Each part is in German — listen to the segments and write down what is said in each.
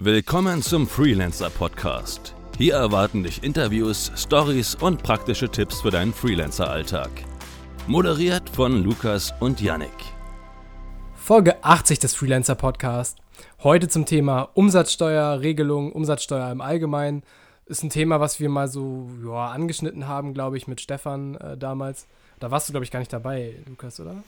Willkommen zum Freelancer Podcast. Hier erwarten dich Interviews, Stories und praktische Tipps für deinen Freelancer-Alltag. Moderiert von Lukas und Yannick. Folge 80 des Freelancer Podcast. Heute zum Thema Umsatzsteuer, Regelung, Umsatzsteuer im Allgemeinen. Ist ein Thema, was wir mal so ja, angeschnitten haben, glaube ich, mit Stefan äh, damals. Da warst du, glaube ich, gar nicht dabei, Lukas, oder?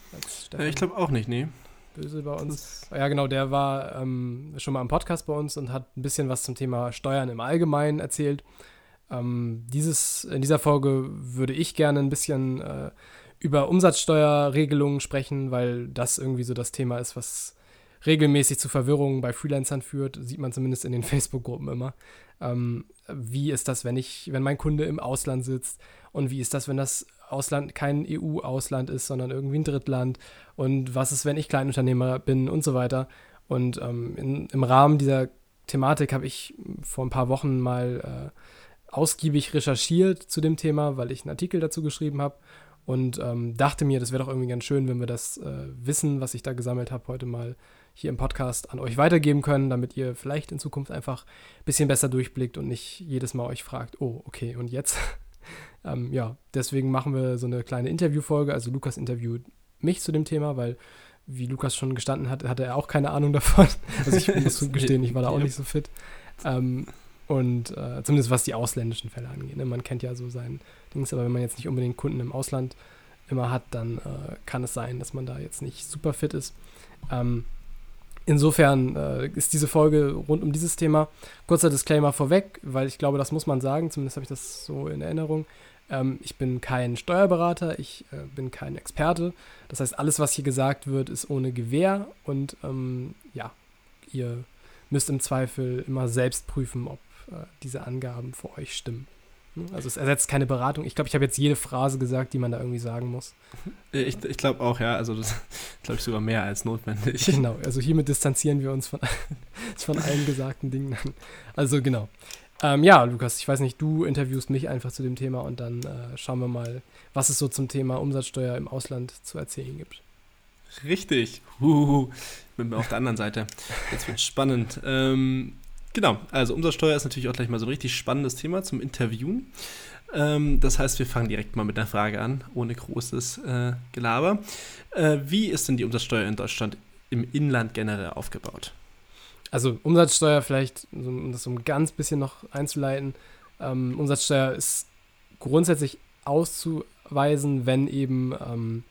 Äh, ich glaube auch nicht, nee böse bei uns. Ja, genau, der war ähm, schon mal im Podcast bei uns und hat ein bisschen was zum Thema Steuern im Allgemeinen erzählt. Ähm, dieses, in dieser Folge würde ich gerne ein bisschen äh, über Umsatzsteuerregelungen sprechen, weil das irgendwie so das Thema ist, was regelmäßig zu Verwirrungen bei Freelancern führt, sieht man zumindest in den Facebook-Gruppen immer. Ähm, wie ist das, wenn ich, wenn mein Kunde im Ausland sitzt? Und wie ist das, wenn das Ausland kein EU-Ausland ist, sondern irgendwie ein Drittland? Und was ist, wenn ich Kleinunternehmer bin und so weiter? Und ähm, in, im Rahmen dieser Thematik habe ich vor ein paar Wochen mal äh, ausgiebig recherchiert zu dem Thema, weil ich einen Artikel dazu geschrieben habe und ähm, dachte mir, das wäre doch irgendwie ganz schön, wenn wir das äh, Wissen, was ich da gesammelt habe, heute mal hier im Podcast an euch weitergeben können, damit ihr vielleicht in Zukunft einfach ein bisschen besser durchblickt und nicht jedes Mal euch fragt, oh, okay, und jetzt? Ähm, ja, deswegen machen wir so eine kleine Interviewfolge. Also Lukas interviewt mich zu dem Thema, weil, wie Lukas schon gestanden hat, hatte er auch keine Ahnung davon. Also ich muss zugestehen, ich war da auch nicht so fit. Ähm, und äh, zumindest was die ausländischen Fälle angeht. Ne? Man kennt ja so sein Dings, aber wenn man jetzt nicht unbedingt Kunden im Ausland immer hat, dann äh, kann es sein, dass man da jetzt nicht super fit ist. Ähm, insofern äh, ist diese Folge rund um dieses Thema. Kurzer Disclaimer vorweg, weil ich glaube, das muss man sagen, zumindest habe ich das so in Erinnerung. Ähm, ich bin kein Steuerberater, ich äh, bin kein Experte. Das heißt, alles, was hier gesagt wird, ist ohne Gewähr und ähm, ja, ihr müsst im Zweifel immer selbst prüfen, ob äh, diese Angaben für euch stimmen. Hm? Also es ersetzt keine Beratung. Ich glaube, ich habe jetzt jede Phrase gesagt, die man da irgendwie sagen muss. Ich, ich glaube auch, ja. Also das glaube ich sogar mehr als notwendig. Genau, also hiermit distanzieren wir uns von, von allen gesagten Dingen. Also genau. Ähm, ja, Lukas, ich weiß nicht, du interviewst mich einfach zu dem Thema und dann äh, schauen wir mal, was es so zum Thema Umsatzsteuer im Ausland zu erzählen gibt. Richtig. Huhuhu. Bin mir auf der anderen Seite. Jetzt wird spannend. Ähm, Genau, also Umsatzsteuer ist natürlich auch gleich mal so ein richtig spannendes Thema zum Interviewen. Ähm, das heißt, wir fangen direkt mal mit einer Frage an, ohne großes äh, Gelaber. Äh, wie ist denn die Umsatzsteuer in Deutschland im Inland generell aufgebaut? Also Umsatzsteuer vielleicht, um das so ein ganz bisschen noch einzuleiten, ähm, Umsatzsteuer ist grundsätzlich auszuweisen, wenn eben ähm,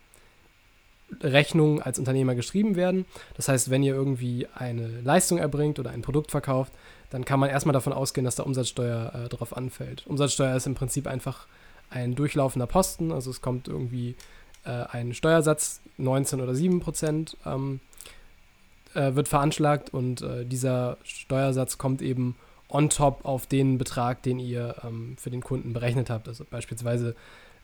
Rechnungen als Unternehmer geschrieben werden. Das heißt, wenn ihr irgendwie eine Leistung erbringt oder ein Produkt verkauft, dann kann man erstmal davon ausgehen, dass da Umsatzsteuer äh, drauf anfällt. Umsatzsteuer ist im Prinzip einfach ein durchlaufender Posten, also es kommt irgendwie äh, ein Steuersatz, 19 oder 7 Prozent ähm, äh, wird veranschlagt und äh, dieser Steuersatz kommt eben on top auf den Betrag, den ihr ähm, für den Kunden berechnet habt. Also beispielsweise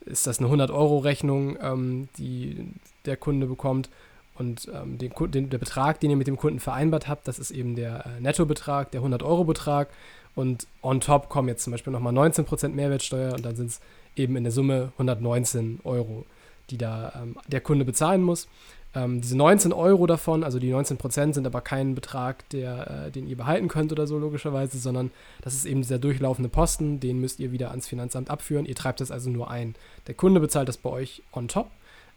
ist das eine 100-Euro-Rechnung, ähm, die der Kunde bekommt. Und ähm, den, den, der Betrag, den ihr mit dem Kunden vereinbart habt, das ist eben der äh, Nettobetrag, der 100-Euro-Betrag. Und on top kommen jetzt zum Beispiel nochmal 19% Mehrwertsteuer und dann sind es eben in der Summe 119 Euro, die da ähm, der Kunde bezahlen muss. Ähm, diese 19 Euro davon, also die 19 Prozent, sind aber kein Betrag, der, äh, den ihr behalten könnt oder so logischerweise, sondern das ist eben dieser durchlaufende Posten, den müsst ihr wieder ans Finanzamt abführen. Ihr treibt das also nur ein. Der Kunde bezahlt das bei euch on top.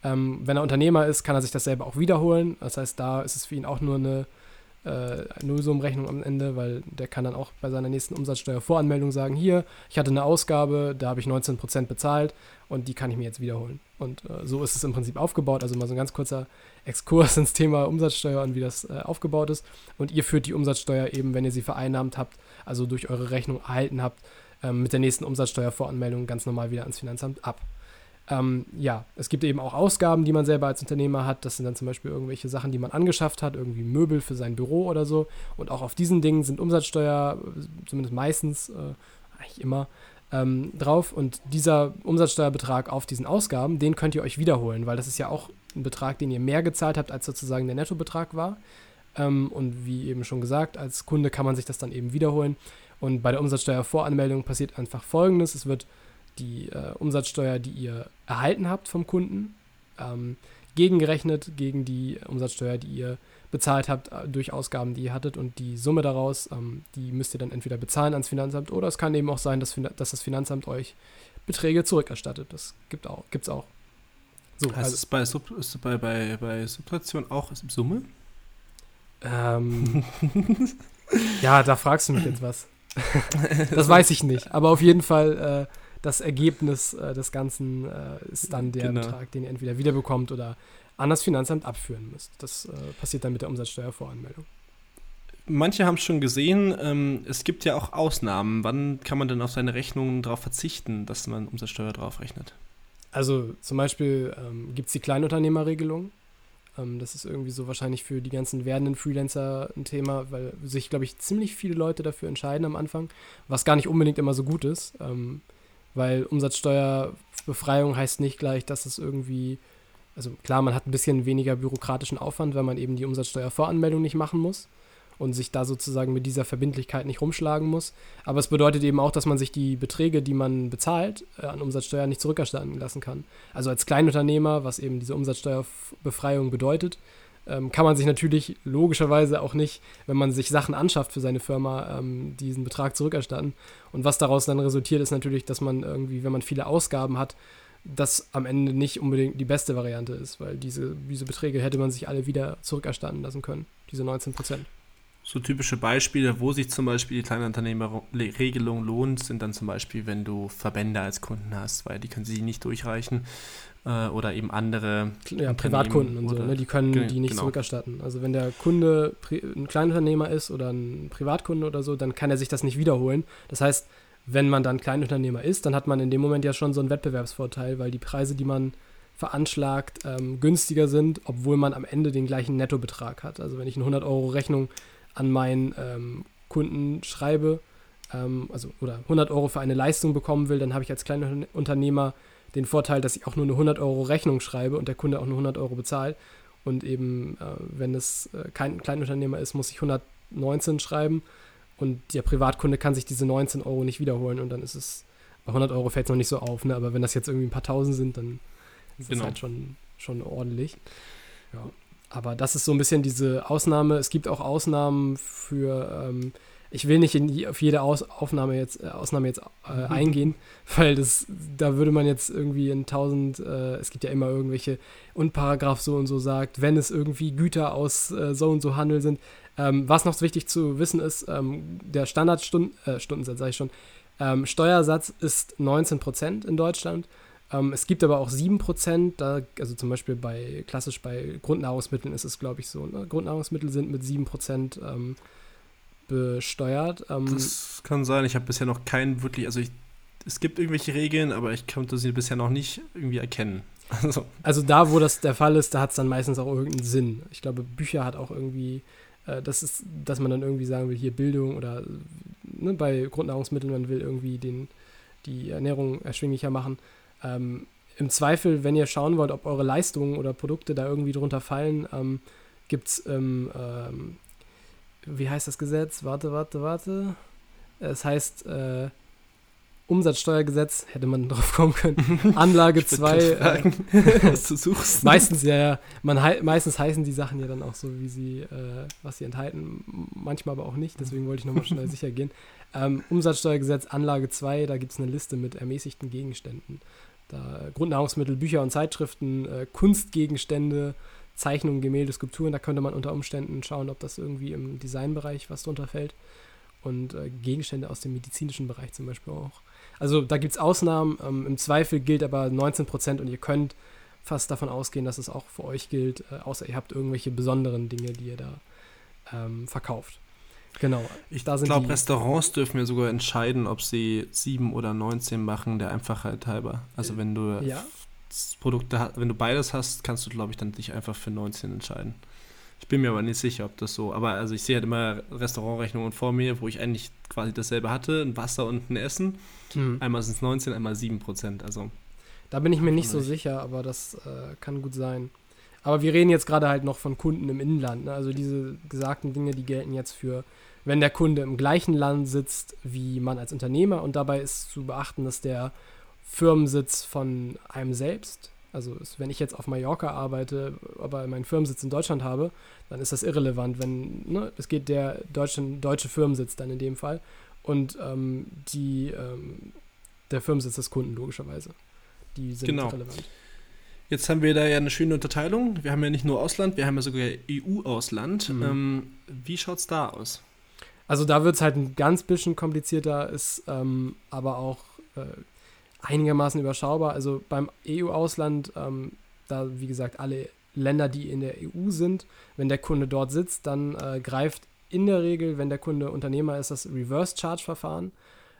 Ähm, wenn er Unternehmer ist, kann er sich das selber auch wiederholen. Das heißt, da ist es für ihn auch nur eine äh, Nullsummenrechnung am Ende, weil der kann dann auch bei seiner nächsten Umsatzsteuervoranmeldung sagen, hier, ich hatte eine Ausgabe, da habe ich 19% bezahlt und die kann ich mir jetzt wiederholen. Und äh, so ist es im Prinzip aufgebaut. Also mal so ein ganz kurzer Exkurs ins Thema Umsatzsteuer und wie das äh, aufgebaut ist. Und ihr führt die Umsatzsteuer eben, wenn ihr sie vereinnahmt habt, also durch eure Rechnung erhalten habt, ähm, mit der nächsten Umsatzsteuervoranmeldung ganz normal wieder ans Finanzamt ab. Ähm, ja, es gibt eben auch Ausgaben, die man selber als Unternehmer hat. Das sind dann zum Beispiel irgendwelche Sachen, die man angeschafft hat, irgendwie Möbel für sein Büro oder so. Und auch auf diesen Dingen sind Umsatzsteuer, zumindest meistens, äh, eigentlich immer, ähm, drauf. Und dieser Umsatzsteuerbetrag auf diesen Ausgaben, den könnt ihr euch wiederholen, weil das ist ja auch ein Betrag, den ihr mehr gezahlt habt, als sozusagen der Nettobetrag war. Ähm, und wie eben schon gesagt, als Kunde kann man sich das dann eben wiederholen. Und bei der Umsatzsteuervoranmeldung passiert einfach Folgendes. Es wird die äh, Umsatzsteuer, die ihr erhalten habt vom Kunden, ähm, gegengerechnet gegen die Umsatzsteuer, die ihr bezahlt habt äh, durch Ausgaben, die ihr hattet und die Summe daraus, ähm, die müsst ihr dann entweder bezahlen ans Finanzamt oder es kann eben auch sein, dass, dass das Finanzamt euch Beträge zurückerstattet. Das gibt auch, gibt's auch. So, heißt also, es bei, Sub, ist bei, bei, bei Subtraktion auch Summe? Ähm, ja, da fragst du mich jetzt was. das weiß ich nicht. Aber auf jeden Fall, äh, das Ergebnis äh, des Ganzen äh, ist dann der genau. Betrag, den ihr entweder wiederbekommt oder an das Finanzamt abführen müsst. Das äh, passiert dann mit der Umsatzsteuervoranmeldung. Manche haben es schon gesehen, ähm, es gibt ja auch Ausnahmen. Wann kann man denn auf seine Rechnungen darauf verzichten, dass man Umsatzsteuer drauf rechnet? Also zum Beispiel ähm, gibt es die Kleinunternehmerregelung. Ähm, das ist irgendwie so wahrscheinlich für die ganzen werdenden Freelancer ein Thema, weil sich, glaube ich, ziemlich viele Leute dafür entscheiden am Anfang, was gar nicht unbedingt immer so gut ist. Ähm, weil Umsatzsteuerbefreiung heißt nicht gleich, dass es irgendwie, also klar, man hat ein bisschen weniger bürokratischen Aufwand, weil man eben die Umsatzsteuervoranmeldung nicht machen muss und sich da sozusagen mit dieser Verbindlichkeit nicht rumschlagen muss. Aber es bedeutet eben auch, dass man sich die Beträge, die man bezahlt, äh, an Umsatzsteuer nicht zurückerstatten lassen kann. Also als Kleinunternehmer, was eben diese Umsatzsteuerbefreiung bedeutet, ähm, kann man sich natürlich logischerweise auch nicht, wenn man sich Sachen anschafft für seine Firma, ähm, diesen Betrag zurückerstatten. Und was daraus dann resultiert, ist natürlich, dass man irgendwie, wenn man viele Ausgaben hat, das am Ende nicht unbedingt die beste Variante ist, weil diese, diese Beträge hätte man sich alle wieder zurückerstatten lassen können, diese 19 Prozent. So typische Beispiele, wo sich zum Beispiel die Kleinunternehmerregelung lohnt, sind dann zum Beispiel, wenn du Verbände als Kunden hast, weil die können sie nicht durchreichen äh, oder eben andere ja, Privatkunden und so, ne, die können die nicht genau. zurückerstatten. Also wenn der Kunde ein Kleinunternehmer ist oder ein Privatkunde oder so, dann kann er sich das nicht wiederholen. Das heißt, wenn man dann Kleinunternehmer ist, dann hat man in dem Moment ja schon so einen Wettbewerbsvorteil, weil die Preise, die man veranschlagt, ähm, günstiger sind, obwohl man am Ende den gleichen Nettobetrag hat. Also wenn ich eine 100 Euro Rechnung an meinen ähm, Kunden schreibe, ähm, also oder 100 Euro für eine Leistung bekommen will, dann habe ich als kleiner Unternehmer den Vorteil, dass ich auch nur eine 100 Euro Rechnung schreibe und der Kunde auch nur 100 Euro bezahlt. Und eben, äh, wenn es äh, kein Kleinunternehmer ist, muss ich 119 schreiben und der Privatkunde kann sich diese 19 Euro nicht wiederholen und dann ist es, bei 100 Euro fällt es noch nicht so auf, ne? aber wenn das jetzt irgendwie ein paar Tausend sind, dann ist genau. das halt schon, schon ordentlich. Ja. Aber das ist so ein bisschen diese Ausnahme. Es gibt auch Ausnahmen für, ähm, ich will nicht in auf jede Aus, Aufnahme jetzt, äh, Ausnahme jetzt äh, mhm. eingehen, weil das, da würde man jetzt irgendwie in tausend, äh, es gibt ja immer irgendwelche, und Paragraph so und so sagt, wenn es irgendwie Güter aus äh, so und so Handel sind. Ähm, was noch wichtig zu wissen ist, ähm, der Standardstundensatz, äh, sage ich schon, ähm, Steuersatz ist 19% in Deutschland. Ähm, es gibt aber auch 7%, da, also zum Beispiel bei klassisch bei Grundnahrungsmitteln ist es, glaube ich, so. Ne? Grundnahrungsmittel sind mit 7% ähm, besteuert. Ähm, das kann sein, ich habe bisher noch keinen wirklich, also ich, es gibt irgendwelche Regeln, aber ich konnte sie bisher noch nicht irgendwie erkennen. Also, also da, wo das der Fall ist, da hat es dann meistens auch irgendeinen Sinn. Ich glaube, Bücher hat auch irgendwie, äh, das ist, dass man dann irgendwie sagen will, hier Bildung oder ne, bei Grundnahrungsmitteln, man will irgendwie den, die Ernährung erschwinglicher machen. Ähm, Im Zweifel, wenn ihr schauen wollt, ob eure Leistungen oder Produkte da irgendwie drunter fallen, ähm, gibt es, ähm, ähm, wie heißt das Gesetz? Warte, warte, warte. Es heißt äh, Umsatzsteuergesetz, hätte man drauf kommen können. Anlage 2. Äh, was du suchst. meistens, ja, ja. Man, meistens heißen die Sachen ja dann auch so, wie sie, äh, was sie enthalten. Manchmal aber auch nicht, deswegen wollte ich nochmal schnell sicher gehen. Ähm, Umsatzsteuergesetz Anlage 2, da gibt es eine Liste mit ermäßigten Gegenständen. Da Grundnahrungsmittel, Bücher und Zeitschriften, äh, Kunstgegenstände, Zeichnungen, Gemälde, Skulpturen, da könnte man unter Umständen schauen, ob das irgendwie im Designbereich was drunter fällt. Und äh, Gegenstände aus dem medizinischen Bereich zum Beispiel auch. Also da gibt es Ausnahmen. Ähm, Im Zweifel gilt aber 19% und ihr könnt fast davon ausgehen, dass es auch für euch gilt, äh, außer ihr habt irgendwelche besonderen Dinge, die ihr da ähm, verkauft. Genau. Ich glaube, Restaurants dürfen ja sogar entscheiden, ob sie 7 oder 19 machen, der Einfachheit halber. Also wenn du ja. Produkte, wenn du beides hast, kannst du, glaube ich, dann dich einfach für 19 entscheiden. Ich bin mir aber nicht sicher, ob das so. Aber also ich sehe halt immer Restaurantrechnungen vor mir, wo ich eigentlich quasi dasselbe hatte: ein Wasser und ein Essen. Mhm. Einmal sind es 19, einmal 7 Prozent. Also. Da bin ich mir nicht so sicher, aber das äh, kann gut sein. Aber wir reden jetzt gerade halt noch von Kunden im Inland. Ne? Also diese gesagten Dinge, die gelten jetzt für wenn der Kunde im gleichen Land sitzt wie man als Unternehmer und dabei ist zu beachten, dass der Firmensitz von einem selbst Also wenn ich jetzt auf Mallorca arbeite, aber meinen Firmensitz in Deutschland habe, dann ist das irrelevant, wenn, ne, es geht der deutsche, deutsche Firmensitz dann in dem Fall und ähm, die, ähm, der Firmensitz des Kunden logischerweise. Die sind genau. relevant. Jetzt haben wir da ja eine schöne Unterteilung. Wir haben ja nicht nur Ausland, wir haben ja sogar EU-Ausland. Mhm. Ähm, wie schaut es da aus? Also da wird es halt ein ganz bisschen komplizierter, ist ähm, aber auch äh, einigermaßen überschaubar. Also beim EU-Ausland, ähm, da wie gesagt alle Länder, die in der EU sind, wenn der Kunde dort sitzt, dann äh, greift in der Regel, wenn der Kunde Unternehmer ist, das Reverse Charge Verfahren.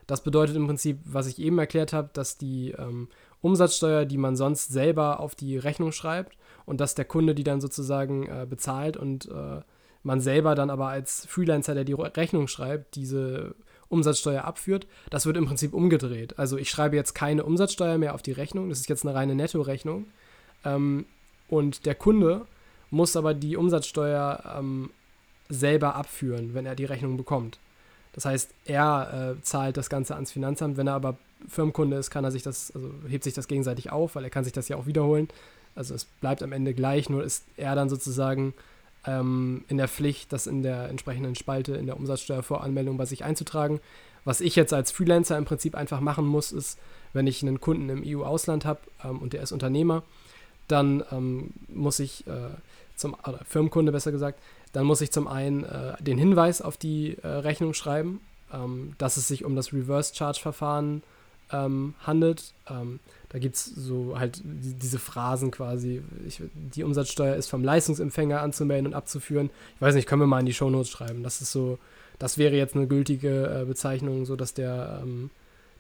Das bedeutet im Prinzip, was ich eben erklärt habe, dass die ähm, Umsatzsteuer, die man sonst selber auf die Rechnung schreibt und dass der Kunde die dann sozusagen äh, bezahlt und äh, man selber dann aber als Freelancer, der die Rechnung schreibt, diese Umsatzsteuer abführt, das wird im Prinzip umgedreht. Also ich schreibe jetzt keine Umsatzsteuer mehr auf die Rechnung, das ist jetzt eine reine Nettorechnung. Ähm, und der Kunde muss aber die Umsatzsteuer ähm, selber abführen, wenn er die Rechnung bekommt. Das heißt, er äh, zahlt das Ganze ans Finanzamt. Wenn er aber Firmenkunde ist, kann er sich das, also hebt sich das gegenseitig auf, weil er kann sich das ja auch wiederholen. Also es bleibt am Ende gleich, nur ist er dann sozusagen ähm, in der Pflicht, das in der entsprechenden Spalte in der Umsatzsteuervoranmeldung bei sich einzutragen. Was ich jetzt als Freelancer im Prinzip einfach machen muss, ist, wenn ich einen Kunden im EU-Ausland habe ähm, und der ist Unternehmer, dann ähm, muss ich äh, zum, oder Firmenkunde besser gesagt, dann muss ich zum einen äh, den Hinweis auf die äh, Rechnung schreiben, ähm, dass es sich um das Reverse Charge Verfahren ähm, handelt. Ähm, da gibt es so halt die, diese Phrasen quasi. Ich, die Umsatzsteuer ist vom Leistungsempfänger anzumelden und abzuführen. Ich weiß nicht, können wir mal in die Shownotes schreiben. Das ist so, das wäre jetzt eine gültige äh, Bezeichnung, sodass der ähm,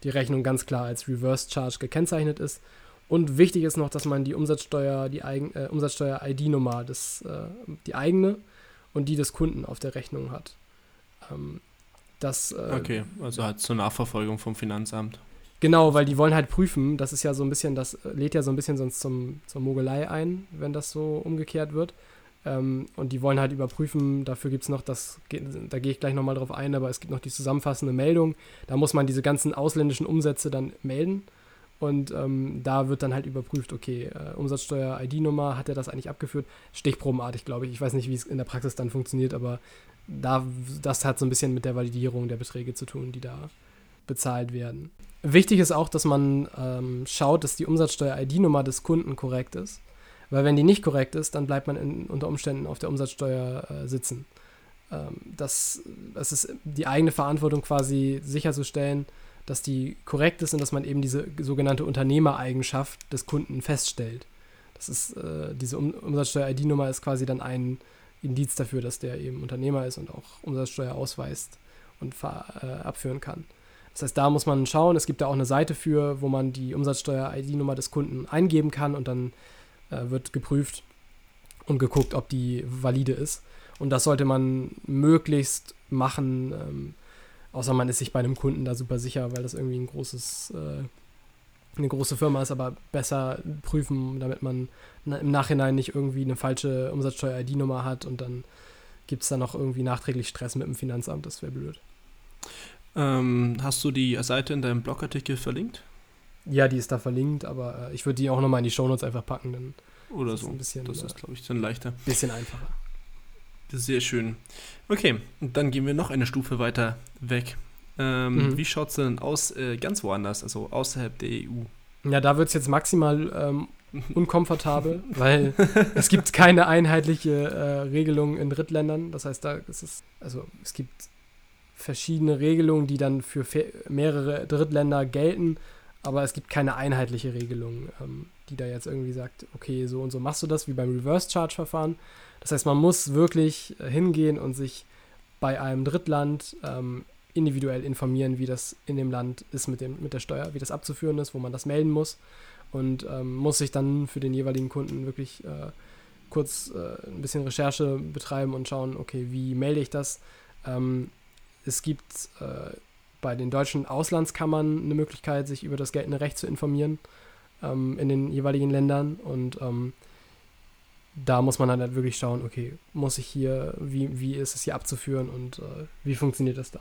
die Rechnung ganz klar als Reverse Charge gekennzeichnet ist. Und wichtig ist noch, dass man die Umsatzsteuer, die eigen, äh, Umsatzsteuer-ID-Nummer, äh, die eigene und die des Kunden auf der Rechnung hat. Ähm, das, äh, okay, also halt zur Nachverfolgung vom Finanzamt. Genau, weil die wollen halt prüfen, das ist ja so ein bisschen, das lädt ja so ein bisschen sonst zum, zur Mogelei ein, wenn das so umgekehrt wird. Ähm, und die wollen halt überprüfen, dafür gibt es noch das, da gehe ich gleich nochmal drauf ein, aber es gibt noch die zusammenfassende Meldung. Da muss man diese ganzen ausländischen Umsätze dann melden. Und ähm, da wird dann halt überprüft, okay, äh, Umsatzsteuer-ID-Nummer, hat er das eigentlich abgeführt? Stichprobenartig, glaube ich. Ich weiß nicht, wie es in der Praxis dann funktioniert, aber da, das hat so ein bisschen mit der Validierung der Beträge zu tun, die da bezahlt werden. Wichtig ist auch, dass man ähm, schaut, dass die Umsatzsteuer-ID-Nummer des Kunden korrekt ist. Weil wenn die nicht korrekt ist, dann bleibt man in, unter Umständen auf der Umsatzsteuer äh, sitzen. Ähm, das, das ist die eigene Verantwortung quasi sicherzustellen, dass die korrekt ist und dass man eben diese sogenannte Unternehmereigenschaft des Kunden feststellt. Das ist, äh, diese um Umsatzsteuer-ID-Nummer ist quasi dann ein Indiz dafür, dass der eben Unternehmer ist und auch Umsatzsteuer ausweist und äh, abführen kann. Das heißt, da muss man schauen. Es gibt da auch eine Seite für, wo man die Umsatzsteuer-ID-Nummer des Kunden eingeben kann und dann äh, wird geprüft und geguckt, ob die valide ist. Und das sollte man möglichst machen, ähm, außer man ist sich bei einem Kunden da super sicher, weil das irgendwie ein großes, äh, eine große Firma ist, aber besser prüfen, damit man im Nachhinein nicht irgendwie eine falsche Umsatzsteuer-ID-Nummer hat und dann gibt es da noch irgendwie nachträglich Stress mit dem Finanzamt. Das wäre blöd. Ähm, hast du die Seite in deinem Blogartikel verlinkt? Ja, die ist da verlinkt, aber äh, ich würde die auch nochmal in die Shownotes einfach packen. Dann Oder so. Ein bisschen, das ist, glaube ich, dann leichter. Bisschen einfacher. Sehr schön. Okay, und dann gehen wir noch eine Stufe weiter weg. Ähm, mhm. Wie schaut es denn aus äh, ganz woanders, also außerhalb der EU? Ja, da wird es jetzt maximal ähm, unkomfortabel, weil es gibt keine einheitliche äh, Regelung in Drittländern. Das heißt, da ist es, also es gibt verschiedene Regelungen, die dann für mehrere Drittländer gelten, aber es gibt keine einheitliche Regelung, ähm, die da jetzt irgendwie sagt, okay, so und so machst du das, wie beim Reverse Charge Verfahren. Das heißt, man muss wirklich äh, hingehen und sich bei einem Drittland ähm, individuell informieren, wie das in dem Land ist mit, dem, mit der Steuer, wie das abzuführen ist, wo man das melden muss und ähm, muss sich dann für den jeweiligen Kunden wirklich äh, kurz äh, ein bisschen Recherche betreiben und schauen, okay, wie melde ich das? Ähm, es gibt äh, bei den deutschen Auslandskammern eine Möglichkeit, sich über das geltende Recht zu informieren ähm, in den jeweiligen Ländern. Und ähm, da muss man dann halt wirklich schauen, okay, muss ich hier, wie, wie ist es hier abzuführen und äh, wie funktioniert das da?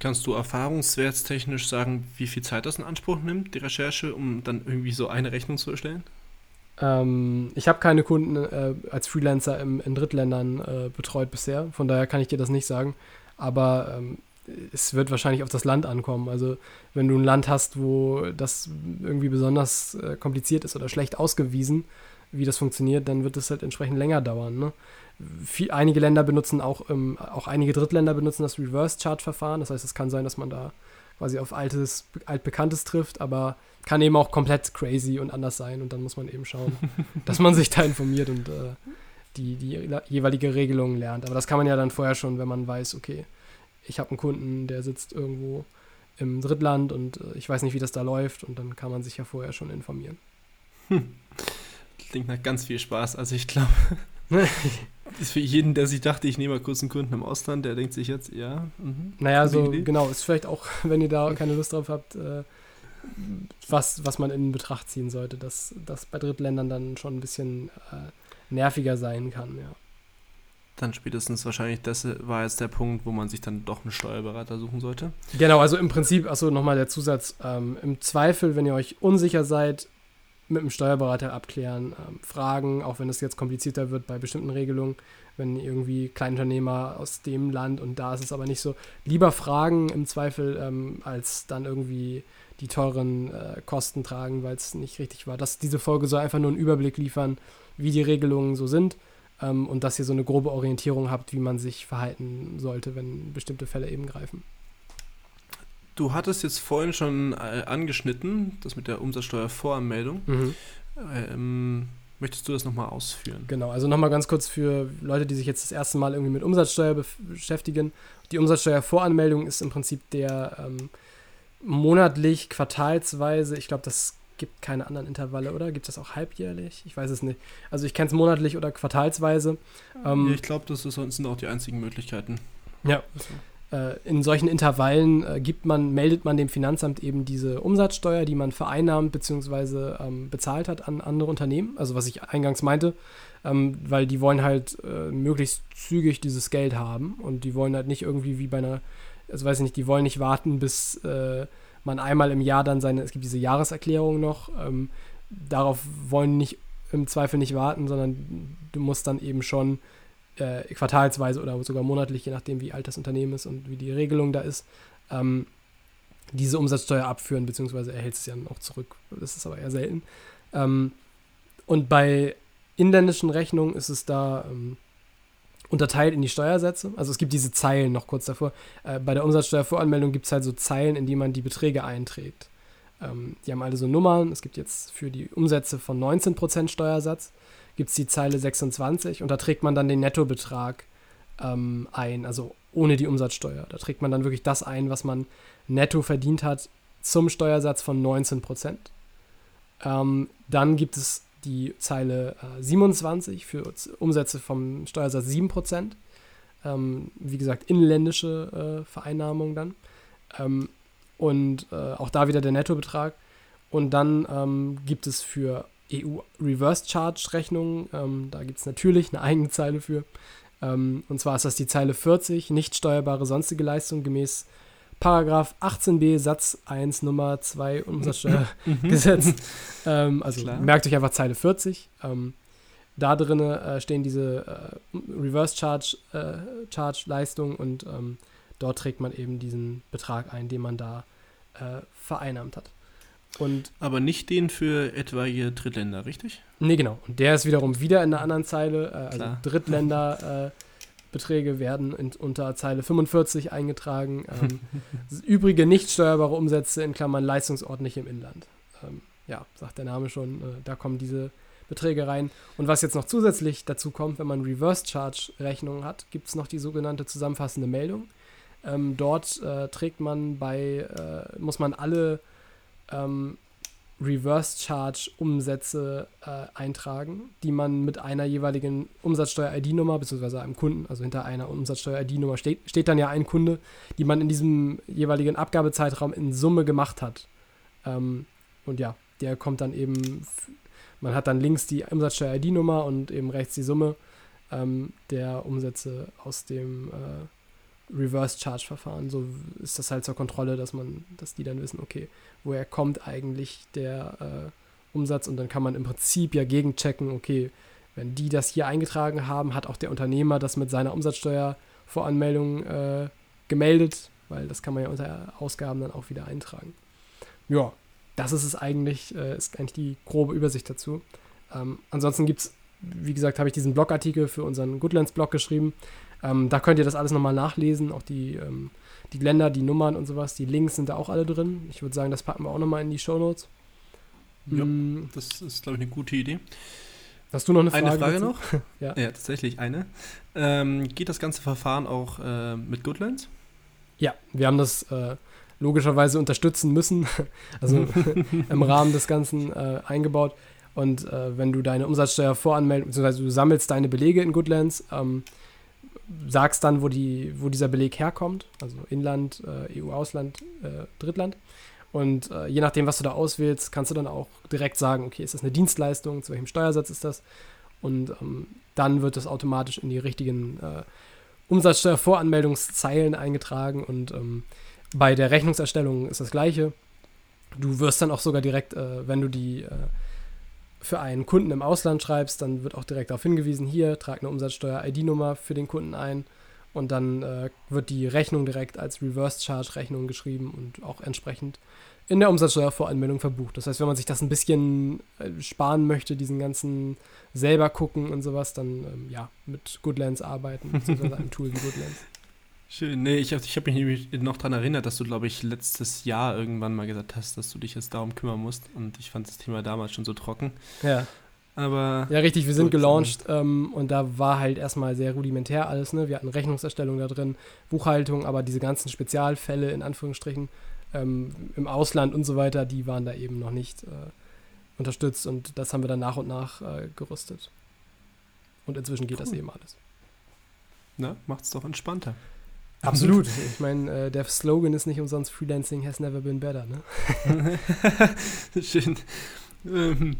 Kannst du erfahrungswertstechnisch sagen, wie viel Zeit das in Anspruch nimmt, die Recherche, um dann irgendwie so eine Rechnung zu erstellen? Ähm, ich habe keine Kunden äh, als Freelancer im, in Drittländern äh, betreut bisher, von daher kann ich dir das nicht sagen. Aber ähm, es wird wahrscheinlich auf das Land ankommen. Also wenn du ein Land hast, wo das irgendwie besonders äh, kompliziert ist oder schlecht ausgewiesen, wie das funktioniert, dann wird es halt entsprechend länger dauern. Ne? Viel, einige Länder benutzen auch, ähm, auch einige Drittländer benutzen das Reverse-Chart-Verfahren. Das heißt, es kann sein, dass man da quasi auf altes, altbekanntes trifft, aber kann eben auch komplett crazy und anders sein. Und dann muss man eben schauen, dass man sich da informiert und äh, die, die jeweilige Regelung lernt. Aber das kann man ja dann vorher schon, wenn man weiß, okay, ich habe einen Kunden, der sitzt irgendwo im Drittland und äh, ich weiß nicht, wie das da läuft und dann kann man sich ja vorher schon informieren. Hm. Klingt nach ganz viel Spaß. Also ich glaube, ist für jeden, der sich dachte, ich nehme mal kurz einen Kunden im Ausland, der denkt sich jetzt, ja. Mh, naja, so Idee. genau, ist vielleicht auch, wenn ihr da keine Lust drauf habt, äh, was, was man in Betracht ziehen sollte, dass das bei Drittländern dann schon ein bisschen äh, nerviger sein kann, ja. Dann spätestens wahrscheinlich, das war jetzt der Punkt, wo man sich dann doch einen Steuerberater suchen sollte. Genau, also im Prinzip, achso, nochmal der Zusatz, ähm, im Zweifel, wenn ihr euch unsicher seid, mit dem Steuerberater abklären, ähm, fragen, auch wenn es jetzt komplizierter wird bei bestimmten Regelungen, wenn irgendwie Kleinunternehmer aus dem Land und da ist es aber nicht so, lieber fragen im Zweifel, ähm, als dann irgendwie die teuren äh, Kosten tragen, weil es nicht richtig war. Das, diese Folge soll einfach nur einen Überblick liefern, wie die Regelungen so sind ähm, und dass ihr so eine grobe Orientierung habt, wie man sich verhalten sollte, wenn bestimmte Fälle eben greifen. Du hattest jetzt vorhin schon äh, angeschnitten, das mit der Umsatzsteuervoranmeldung. Mhm. Ähm, möchtest du das nochmal ausführen? Genau, also nochmal ganz kurz für Leute, die sich jetzt das erste Mal irgendwie mit Umsatzsteuer beschäftigen. Die Umsatzsteuervoranmeldung ist im Prinzip der ähm, monatlich, quartalsweise, ich glaube, das gibt keine anderen Intervalle, oder? Gibt es das auch halbjährlich? Ich weiß es nicht. Also ich kenne es monatlich oder quartalsweise. Ähm, ja, ich glaube, das ist, sind auch die einzigen Möglichkeiten. Ja. Äh, in solchen Intervallen äh, gibt man, meldet man dem Finanzamt eben diese Umsatzsteuer, die man vereinnahmt bzw. Ähm, bezahlt hat an andere Unternehmen. Also was ich eingangs meinte, ähm, weil die wollen halt äh, möglichst zügig dieses Geld haben und die wollen halt nicht irgendwie wie bei einer, also weiß ich nicht, die wollen nicht warten, bis äh, man einmal im Jahr dann seine, es gibt diese Jahreserklärung noch, ähm, darauf wollen nicht im Zweifel nicht warten, sondern du musst dann eben schon äh, quartalsweise oder sogar monatlich, je nachdem wie alt das Unternehmen ist und wie die Regelung da ist, ähm, diese Umsatzsteuer abführen, beziehungsweise erhältst es ja dann auch zurück. Das ist aber eher selten. Ähm, und bei inländischen Rechnungen ist es da ähm, unterteilt in die Steuersätze. Also es gibt diese Zeilen noch kurz davor. Äh, bei der Umsatzsteuervoranmeldung gibt es halt so Zeilen, in die man die Beträge einträgt. Ähm, die haben alle so Nummern. Es gibt jetzt für die Umsätze von 19% Steuersatz, gibt es die Zeile 26 und da trägt man dann den Nettobetrag ähm, ein, also ohne die Umsatzsteuer. Da trägt man dann wirklich das ein, was man netto verdient hat zum Steuersatz von 19%. Ähm, dann gibt es die Zeile äh, 27 für Umsätze vom Steuersatz 7%. Ähm, wie gesagt, inländische äh, Vereinnahmung dann. Ähm, und äh, auch da wieder der Nettobetrag. Und dann ähm, gibt es für EU Reverse Charge Rechnungen, ähm, da gibt es natürlich eine eigene Zeile für. Ähm, und zwar ist das die Zeile 40, nicht steuerbare sonstige Leistung gemäß Paragraph 18b Satz 1 Nummer 2 Umsatzsteuergesetz. Mhm. ähm, also Klar. merkt euch einfach Zeile 40. Ähm, da drin äh, stehen diese äh, Reverse Charge, äh, Charge Leistung und ähm, dort trägt man eben diesen Betrag ein, den man da äh, vereinnahmt hat. Und Aber nicht den für etwaige Drittländer, richtig? Nee, genau. Und der ist wiederum wieder in einer anderen Zeile. Äh, also Drittländer äh, Beträge werden in, unter Zeile 45 eingetragen. Ähm, übrige nicht steuerbare Umsätze in Klammern Leistungsort nicht im Inland. Ähm, ja, sagt der Name schon, äh, da kommen diese Beträge rein. Und was jetzt noch zusätzlich dazu kommt, wenn man Reverse Charge Rechnungen hat, gibt es noch die sogenannte zusammenfassende Meldung. Ähm, dort äh, trägt man bei, äh, muss man alle ähm, Reverse Charge Umsätze äh, eintragen, die man mit einer jeweiligen Umsatzsteuer-ID-Nummer, beziehungsweise einem Kunden, also hinter einer Umsatzsteuer-ID-Nummer steht, steht dann ja ein Kunde, die man in diesem jeweiligen Abgabezeitraum in Summe gemacht hat. Ähm, und ja, der kommt dann eben, man hat dann links die Umsatzsteuer-ID-Nummer und eben rechts die Summe ähm, der Umsätze aus dem äh, Reverse-Charge-Verfahren. So ist das halt zur Kontrolle, dass man, dass die dann wissen, okay, woher kommt eigentlich der äh, Umsatz und dann kann man im Prinzip ja gegenchecken, okay, wenn die das hier eingetragen haben, hat auch der Unternehmer das mit seiner Umsatzsteuervoranmeldung äh, gemeldet, weil das kann man ja unter Ausgaben dann auch wieder eintragen. Ja, das ist es eigentlich, äh, ist eigentlich die grobe Übersicht dazu. Ähm, ansonsten gibt es, wie gesagt, habe ich diesen Blogartikel für unseren Goodlands-Blog geschrieben. Ähm, da könnt ihr das alles nochmal nachlesen, auch die, ähm, die Länder, die Nummern und sowas. Die Links sind da auch alle drin. Ich würde sagen, das packen wir auch nochmal in die Show Notes. Ja, mm. das ist, glaube ich, eine gute Idee. Hast du noch eine Frage? Eine Frage noch? ja. ja. tatsächlich eine. Ähm, geht das ganze Verfahren auch äh, mit Goodlands? Ja, wir haben das äh, logischerweise unterstützen müssen, also im Rahmen des Ganzen äh, eingebaut. Und äh, wenn du deine Umsatzsteuer voranmeldest, beziehungsweise du sammelst deine Belege in Goodlands, ähm, sagst dann, wo, die, wo dieser Beleg herkommt, also Inland, äh, EU-Ausland, äh, Drittland. Und äh, je nachdem, was du da auswählst, kannst du dann auch direkt sagen, okay, ist das eine Dienstleistung, zu welchem Steuersatz ist das? Und ähm, dann wird das automatisch in die richtigen äh, Umsatzsteuervoranmeldungszeilen eingetragen und ähm, bei der Rechnungserstellung ist das gleiche. Du wirst dann auch sogar direkt, äh, wenn du die äh, für einen Kunden im Ausland schreibst, dann wird auch direkt darauf hingewiesen, hier, trag eine Umsatzsteuer-ID-Nummer für den Kunden ein und dann äh, wird die Rechnung direkt als Reverse-Charge-Rechnung geschrieben und auch entsprechend in der Umsatzsteuervoranmeldung verbucht. Das heißt, wenn man sich das ein bisschen äh, sparen möchte, diesen ganzen selber gucken und sowas, dann ähm, ja, mit Goodlands arbeiten, beziehungsweise einem Tool wie Goodlands. Schön. Nee, ich habe ich hab mich nämlich noch daran erinnert, dass du, glaube ich, letztes Jahr irgendwann mal gesagt hast, dass du dich jetzt darum kümmern musst. Und ich fand das Thema damals schon so trocken. Ja. Aber. Ja, richtig, wir sind gelauncht ähm, und da war halt erstmal sehr rudimentär alles. Ne? Wir hatten Rechnungserstellung da drin, Buchhaltung, aber diese ganzen Spezialfälle in Anführungsstrichen ähm, im Ausland und so weiter, die waren da eben noch nicht äh, unterstützt und das haben wir dann nach und nach äh, gerüstet. Und inzwischen geht cool. das eben alles. Na, macht's doch entspannter. Absolut. Ich meine, äh, der Slogan ist nicht umsonst Freelancing has never been better, ne? Schön. Ähm,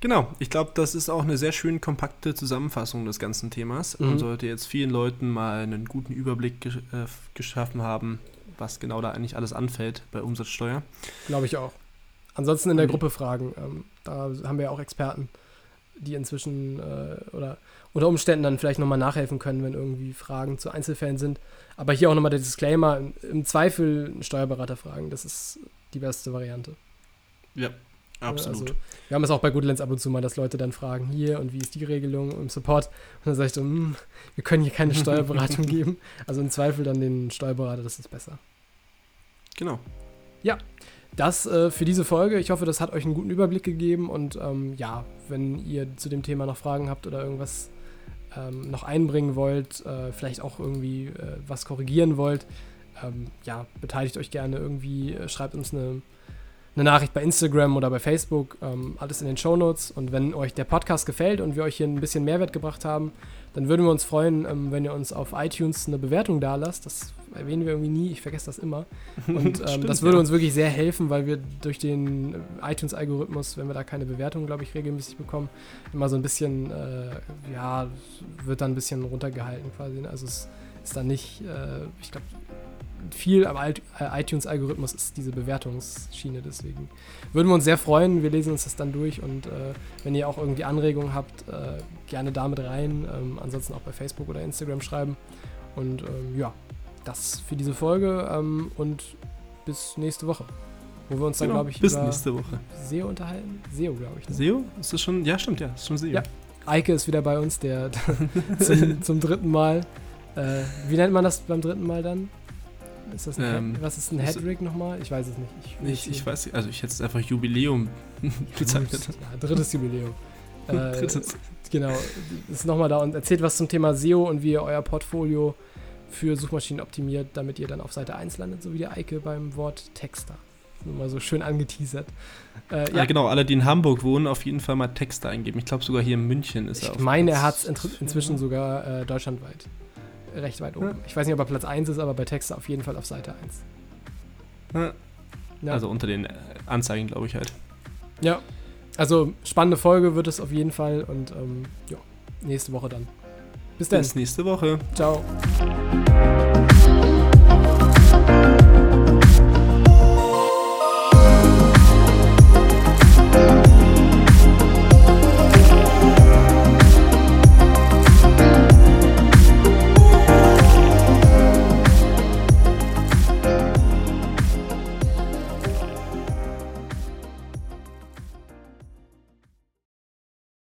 genau, ich glaube, das ist auch eine sehr schön kompakte Zusammenfassung des ganzen Themas mhm. und sollte jetzt vielen Leuten mal einen guten Überblick gesch äh, geschaffen haben, was genau da eigentlich alles anfällt bei Umsatzsteuer. Glaube ich auch. Ansonsten in der Gruppe fragen. Ähm, da haben wir ja auch Experten, die inzwischen äh, oder unter Umständen dann vielleicht nochmal nachhelfen können, wenn irgendwie Fragen zu Einzelfällen sind. Aber hier auch nochmal der Disclaimer: im Zweifel einen Steuerberater fragen. Das ist die beste Variante. Ja, absolut. Also, wir haben es auch bei Goodlands ab und zu mal, dass Leute dann fragen: Hier und wie ist die Regelung im Support? Und dann sage ich so: hm, Wir können hier keine Steuerberatung geben. Also im Zweifel dann den Steuerberater, das ist besser. Genau. Ja, das äh, für diese Folge. Ich hoffe, das hat euch einen guten Überblick gegeben. Und ähm, ja, wenn ihr zu dem Thema noch Fragen habt oder irgendwas ähm, noch einbringen wollt, äh, vielleicht auch irgendwie äh, was korrigieren wollt, ähm, ja, beteiligt euch gerne irgendwie, äh, schreibt uns eine, eine, Nachricht bei Instagram oder bei Facebook, ähm, alles in den Show Notes. Und wenn euch der Podcast gefällt und wir euch hier ein bisschen Mehrwert gebracht haben, dann würden wir uns freuen, ähm, wenn ihr uns auf iTunes eine Bewertung da lasst. Das erwähnen wir irgendwie nie, ich vergesse das immer. Und ähm, Stimmt, das würde ja. uns wirklich sehr helfen, weil wir durch den iTunes-Algorithmus, wenn wir da keine Bewertung, glaube ich, regelmäßig bekommen, immer so ein bisschen, äh, ja, wird dann ein bisschen runtergehalten quasi. Ne? Also es ist dann nicht, äh, ich glaube, viel am äh, iTunes-Algorithmus ist diese Bewertungsschiene. Deswegen würden wir uns sehr freuen. Wir lesen uns das dann durch und äh, wenn ihr auch irgendwie Anregungen habt, äh, gerne damit rein. Ähm, ansonsten auch bei Facebook oder Instagram schreiben. Und ähm, ja, das für diese Folge ähm, und bis nächste Woche. Wo wir uns dann, genau, glaube ich, bis nächste Woche. SEO unterhalten. SEO, glaube ich. Ne? SEO? Ist das schon? Ja, stimmt, ja, ist schon SEO. Ja. Eike ist wieder bei uns, der zum, zum, dritten Mal. Äh, wie nennt man das beim dritten Mal dann? Ist das ein ähm, was ist ein Headrig nochmal? Ich weiß es nicht. Ich, ich, ich weiß nicht, also ich hätte es einfach Jubiläum bezeichnet. Ja, drittes Jubiläum. äh, drittes. Genau, ist nochmal da und erzählt was zum Thema SEO und wie ihr euer Portfolio für Suchmaschinen optimiert, damit ihr dann auf Seite 1 landet, so wie der Eike beim Wort Texter. Nur mal so schön angeteasert. Äh, ja. ja. genau, alle, die in Hamburg wohnen, auf jeden Fall mal Texter eingeben. Ich glaube, sogar hier in München ist ich er Ich meine, er hat es in, inzwischen sogar äh, deutschlandweit recht weit oben. Ja. Ich weiß nicht, ob er Platz 1 ist, aber bei Texter auf jeden Fall auf Seite 1. Ja. Ja. Also unter den äh, Anzeigen, glaube ich halt. Ja, also spannende Folge wird es auf jeden Fall und ähm, ja, nächste Woche dann. Bis dann. Bis nächste Woche. Ciao.